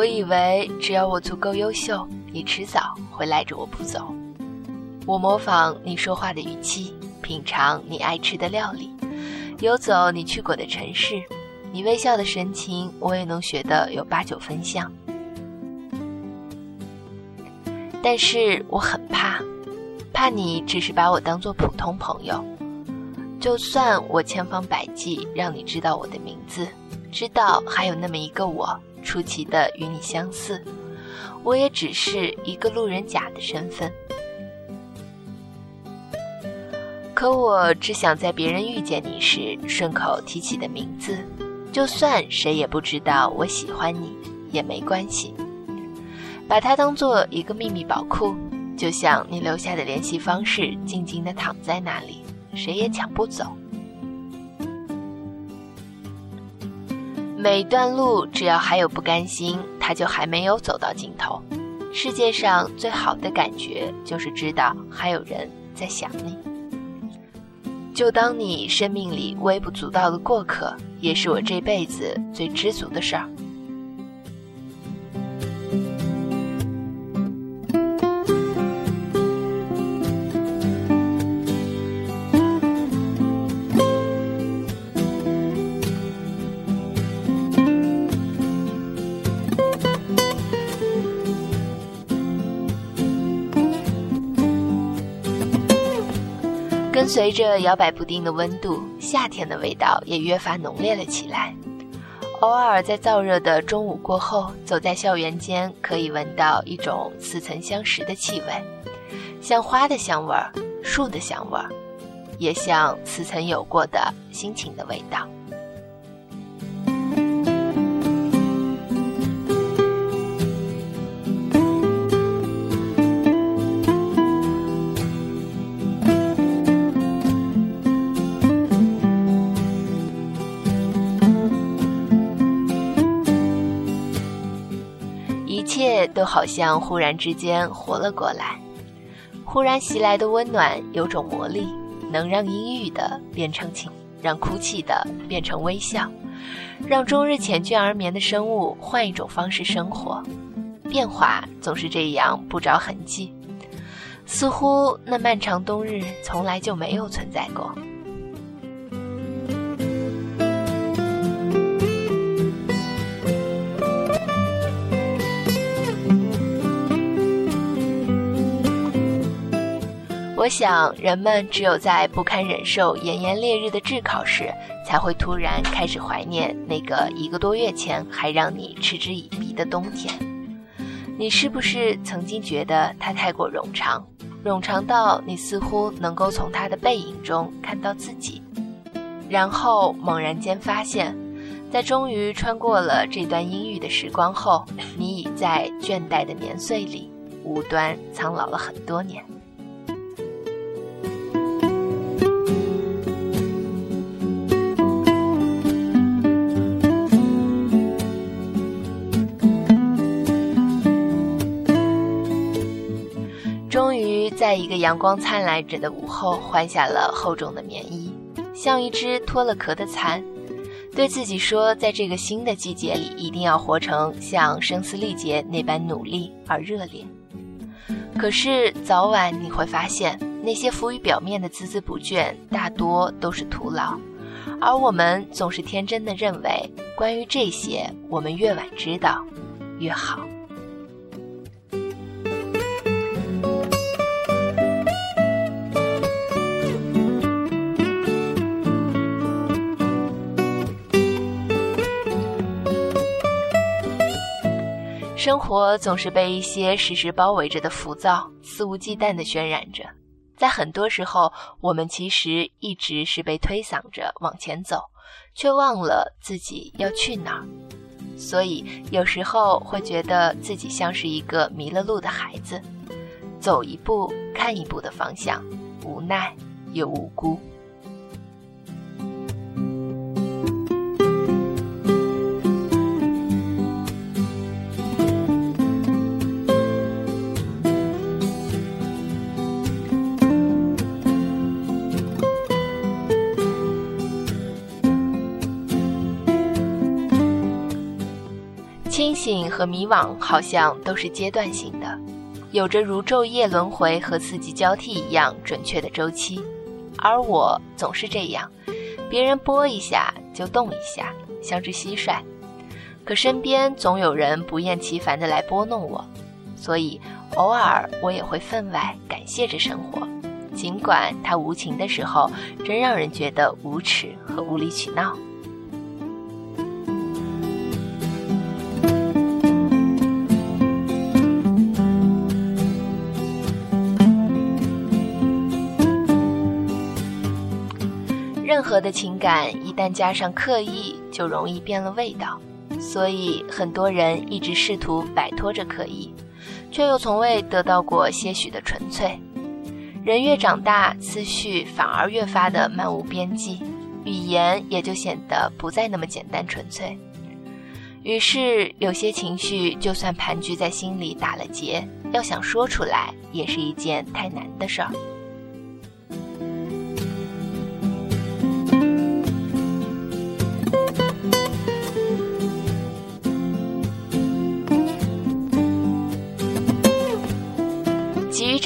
我以为只要我足够优秀，你迟早会赖着我不走。我模仿你说话的语气，品尝你爱吃的料理，游走你去过的城市，你微笑的神情，我也能学得有八九分像。但是我很怕，怕你只是把我当做普通朋友。就算我千方百计让你知道我的名字，知道还有那么一个我出奇的与你相似，我也只是一个路人甲的身份。可我只想在别人遇见你时顺口提起的名字，就算谁也不知道我喜欢你也没关系。把它当做一个秘密宝库，就像你留下的联系方式，静静地躺在那里，谁也抢不走。每段路只要还有不甘心，它就还没有走到尽头。世界上最好的感觉，就是知道还有人在想你。就当你生命里微不足道的过客，也是我这辈子最知足的事儿。跟随着摇摆不定的温度，夏天的味道也越发浓烈了起来。偶尔在燥热的中午过后，走在校园间，可以闻到一种似曾相识的气味，像花的香味儿、树的香味儿，也像似曾有过的心情的味道。都好像忽然之间活了过来，忽然袭来的温暖有种魔力，能让阴郁的变成晴，让哭泣的变成微笑，让终日缱绻而眠的生物换一种方式生活。变化总是这样不着痕迹，似乎那漫长冬日从来就没有存在过。我想，人们只有在不堪忍受炎炎烈日的炙烤时，才会突然开始怀念那个一个多月前还让你嗤之以鼻的冬天。你是不是曾经觉得它太过冗长，冗长到你似乎能够从它的背影中看到自己？然后猛然间发现，在终于穿过了这段阴郁的时光后，你已在倦怠的年岁里，无端苍老了很多年。在一个阳光灿烂着的午后，换下了厚重的棉衣，像一只脱了壳的蚕，对自己说，在这个新的季节里，一定要活成像声嘶力竭那般努力而热烈。可是早晚你会发现，那些浮于表面的孜孜不倦，大多都是徒劳，而我们总是天真的认为，关于这些，我们越晚知道，越好。生活总是被一些时时包围着的浮躁肆无忌惮地渲染着，在很多时候，我们其实一直是被推搡着往前走，却忘了自己要去哪儿。所以有时候会觉得自己像是一个迷了路的孩子，走一步看一步的方向，无奈又无辜。和迷惘好像都是阶段性的，有着如昼夜轮回和四季交替一样准确的周期，而我总是这样，别人拨一下就动一下，像只蟋蟀，可身边总有人不厌其烦地来拨弄我，所以偶尔我也会分外感谢着生活，尽管它无情的时候，真让人觉得无耻和无理取闹。任何的情感一旦加上刻意，就容易变了味道。所以很多人一直试图摆脱着刻意，却又从未得到过些许的纯粹。人越长大，思绪反而越发的漫无边际，语言也就显得不再那么简单纯粹。于是有些情绪就算盘踞在心里打了结，要想说出来，也是一件太难的事儿。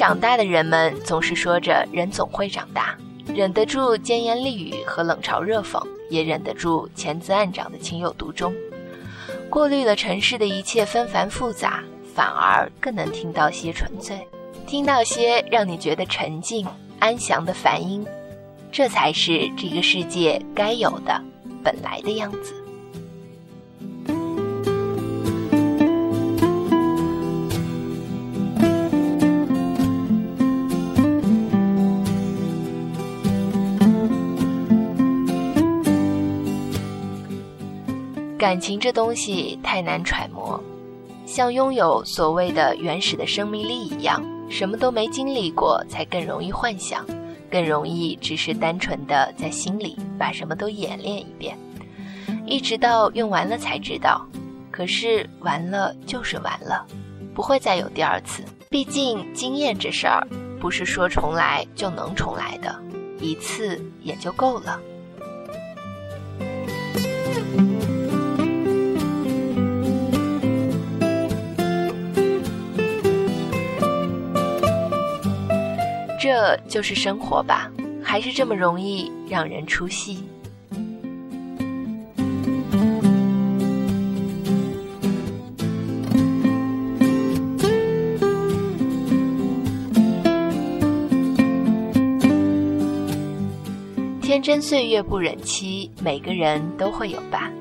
长大的人们总是说着人总会长大，忍得住尖言厉语和冷嘲热讽，也忍得住潜滋暗长的情有独钟。过滤了尘世的一切纷繁复杂，反而更能听到些纯粹，听到些让你觉得沉静安详的梵音。这才是这个世界该有的本来的样子。感情这东西太难揣摩，像拥有所谓的原始的生命力一样，什么都没经历过才更容易幻想，更容易只是单纯的在心里把什么都演练一遍，一直到用完了才知道。可是完了就是完了，不会再有第二次。毕竟经验这事儿不是说重来就能重来的，一次也就够了。这就是生活吧，还是这么容易让人出戏。天真岁月不忍欺，每个人都会有吧。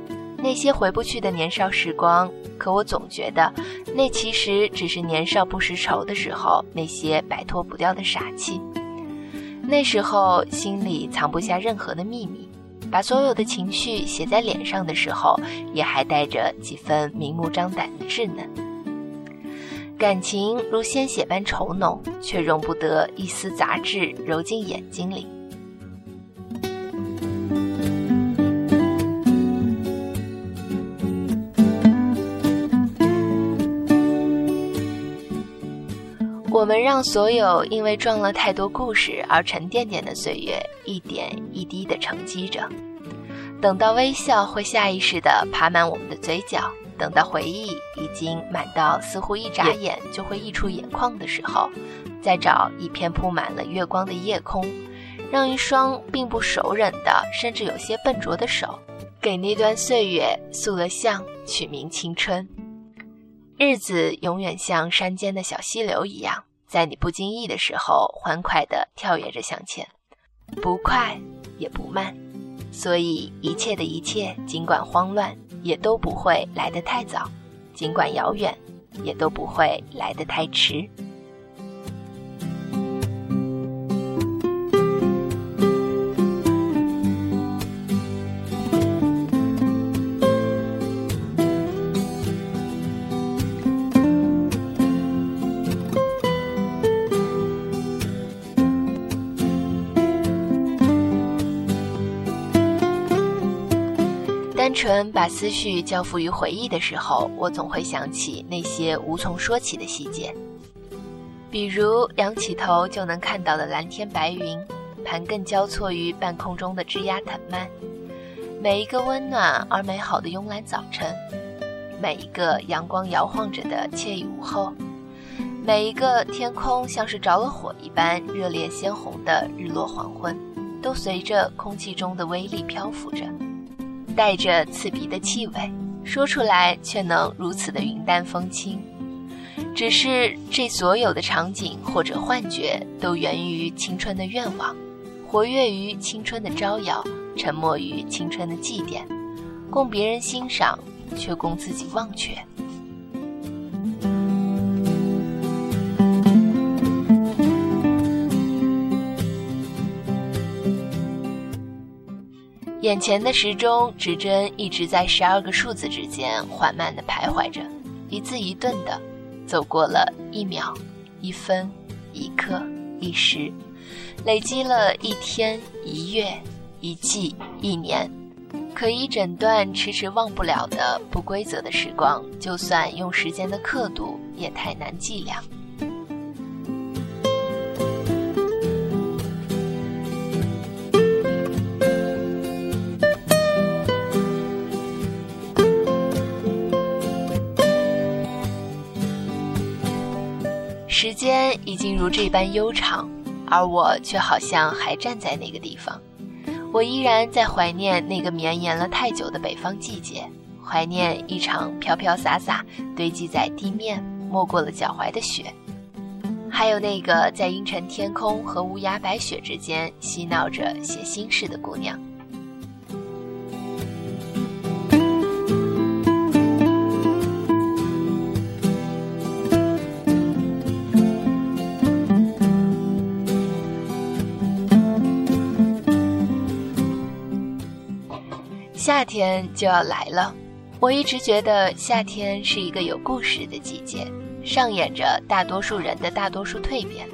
那些回不去的年少时光，可我总觉得，那其实只是年少不识愁的时候那些摆脱不掉的傻气。那时候心里藏不下任何的秘密，把所有的情绪写在脸上的时候，也还带着几分明目张胆的稚嫩。感情如鲜血般稠浓，却容不得一丝杂质揉进眼睛里。我们让所有因为撞了太多故事而沉甸甸的岁月一点一滴地沉积着，等到微笑会下意识地爬满我们的嘴角，等到回忆已经满到似乎一眨眼就会溢出眼眶的时候，再找一片铺满了月光的夜空，让一双并不熟稔的，甚至有些笨拙的手，给那段岁月塑了像，取名青春。日子永远像山间的小溪流一样。在你不经意的时候，欢快地跳跃着向前，不快也不慢，所以一切的一切，尽管慌乱，也都不会来得太早；尽管遥远，也都不会来得太迟。单纯把思绪交付于回忆的时候，我总会想起那些无从说起的细节，比如仰起头就能看到的蓝天白云，盘根交错于半空中的枝桠藤蔓，每一个温暖而美好的慵懒早晨，每一个阳光摇晃着的惬意午后，每一个天空像是着了火一般热烈鲜红的日落黄昏，都随着空气中的微粒漂浮着，带着刺鼻的气味，说出来却能如此的云淡风轻。只是这所有的场景或者幻觉，都源于青春的愿望，活跃于青春的招摇，沉默于青春的祭奠，供别人欣赏，却供自己忘却。眼前的时钟指针一直在十二个数字之间缓慢地徘徊着，一字一顿的。走过了一秒，一分，一刻，一时，累积了一天，一月，一季，一年，可以诊断迟迟忘不了的不规则的时光，就算用时间的刻度，也太难计量。已经如这般悠长，而我却好像还站在那个地方。我依然在怀念那个绵延了太久的北方季节，怀念一场飘飘洒洒堆积在地面、没过了脚踝的雪，还有那个在阴沉天空和乌鸦白雪之间嬉闹着写心事的姑娘。夏天就要来了，我一直觉得夏天是一个有故事的季节，上演着大多数人的大多数蜕变。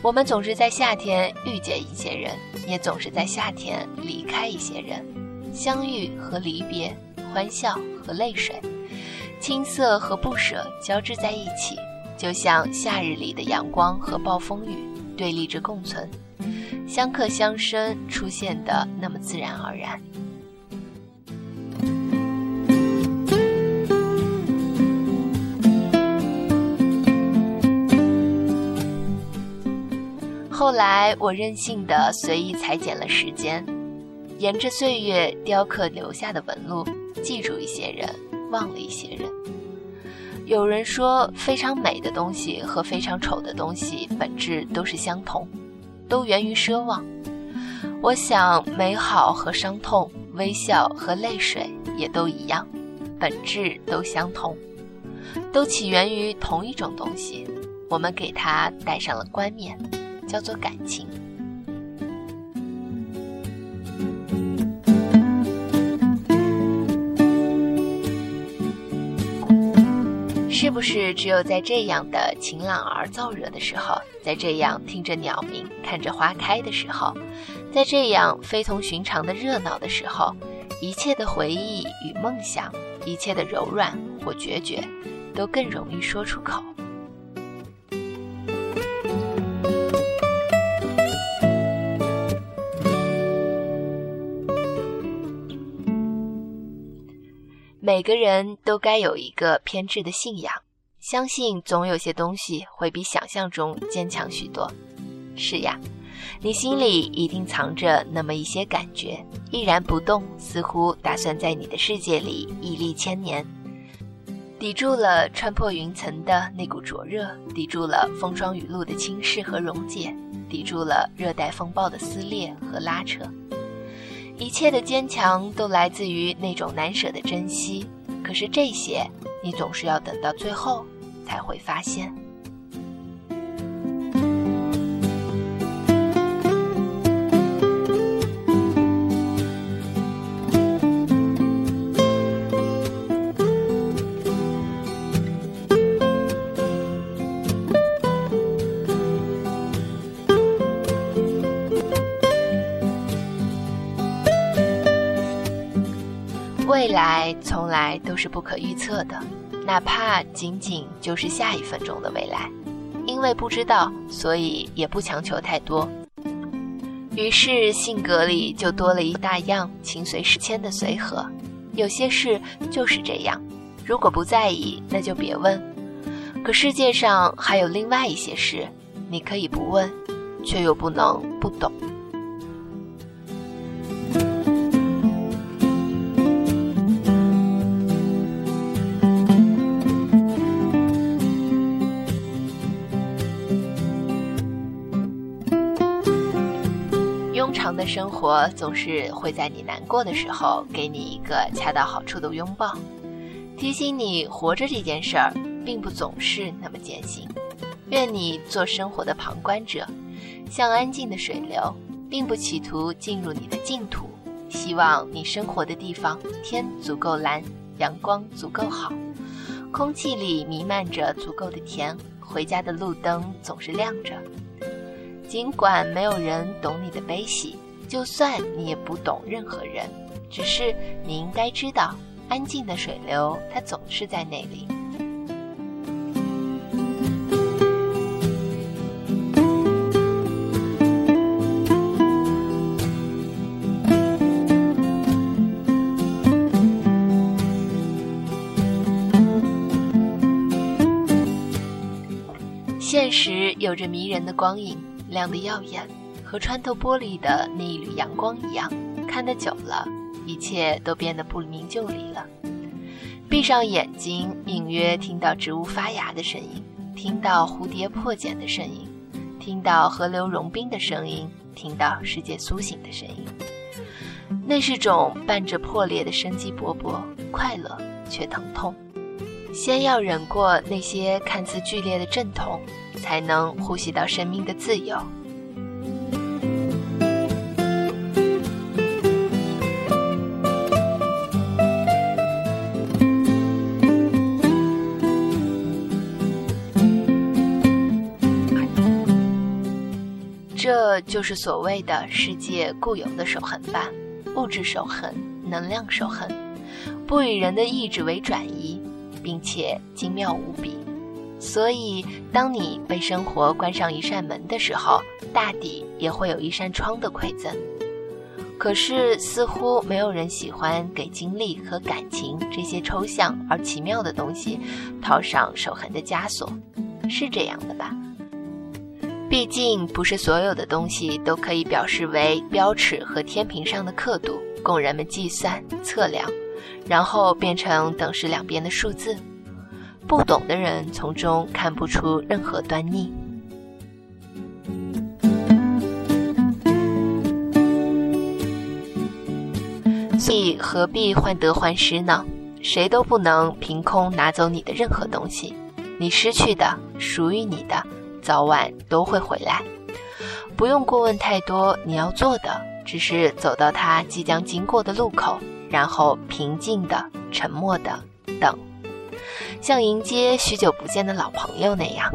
我们总是在夏天遇见一些人，也总是在夏天离开一些人，相遇和离别，欢笑和泪水，青涩和不舍交织在一起，就像夏日里的阳光和暴风雨对立着共存，相克相生，出现的那么自然而然。后来，我任性的随意裁剪了时间，沿着岁月雕刻留下的纹路，记住一些人，忘了一些人。有人说，非常美的东西和非常丑的东西本质都是相同，都源于奢望。我想，美好和伤痛，微笑和泪水也都一样，本质都相同，都起源于同一种东西。我们给它戴上了冠冕。叫做感情，是不是只有在这样的晴朗而燥热的时候，在这样听着鸟鸣、看着花开的时候，在这样非同寻常的热闹的时候，一切的回忆与梦想，一切的柔软或决绝，都更容易说出口？每个人都该有一个偏执的信仰，相信总有些东西会比想象中坚强许多。是呀，你心里一定藏着那么一些感觉，依然不动，似乎打算在你的世界里屹立千年，抵住了穿破云层的那股灼热，抵住了风霜雨露的侵蚀和溶解，抵住了热带风暴的撕裂和拉扯。一切的坚强都来自于那种难舍的珍惜，可是这些，你总是要等到最后才会发现。都是不可预测的，哪怕仅仅就是下一分钟的未来，因为不知道，所以也不强求太多。于是性格里就多了一大样情随事迁的随和。有些事就是这样，如果不在意，那就别问。可世界上还有另外一些事，你可以不问，却又不能不懂。的生活总是会在你难过的时候给你一个恰到好处的拥抱，提醒你活着这件事儿。并不总是那么艰辛。愿你做生活的旁观者，像安静的水流，并不企图进入你的净土。希望你生活的地方天足够蓝，阳光足够好，空气里弥漫着足够的甜，回家的路灯总是亮着。尽管没有人懂你的悲喜，就算你也不懂任何人，只是你应该知道，安静的水流它总是在那里。现实有着迷人的光影，亮得耀眼，和穿透玻璃的那一缕阳光一样。看得久了，一切都变得不明就里了。闭上眼睛，隐约听到植物发芽的声音，听到蝴蝶破茧的声音，听到河流融冰的声音，听到世界苏醒的声音。那是种伴着破裂的生机勃勃，快乐却疼痛。先要忍过那些看似剧烈的阵痛，才能呼吸到生命的自由。就是所谓的世界固有的守恒吧，物质守恒，能量守恒，不以人的意志为转移。并且精妙无比，所以当你被生活关上一扇门的时候，大抵也会有一扇窗的馈赠。可是似乎没有人喜欢给经历和感情这些抽象而奇妙的东西套上守恒的枷锁，是这样的吧？毕竟不是所有的东西都可以表示为标尺和天平上的刻度，供人们计算测量。然后变成等式两边的数字，不懂的人从中看不出任何端倪。所以何必患得患失呢？谁都不能凭空拿走你的任何东西，你失去的、属于你的，早晚都会回来。不用过问太多，你要做的只是走到他即将经过的路口。然后平静的、沉默的等，像迎接许久不见的老朋友那样。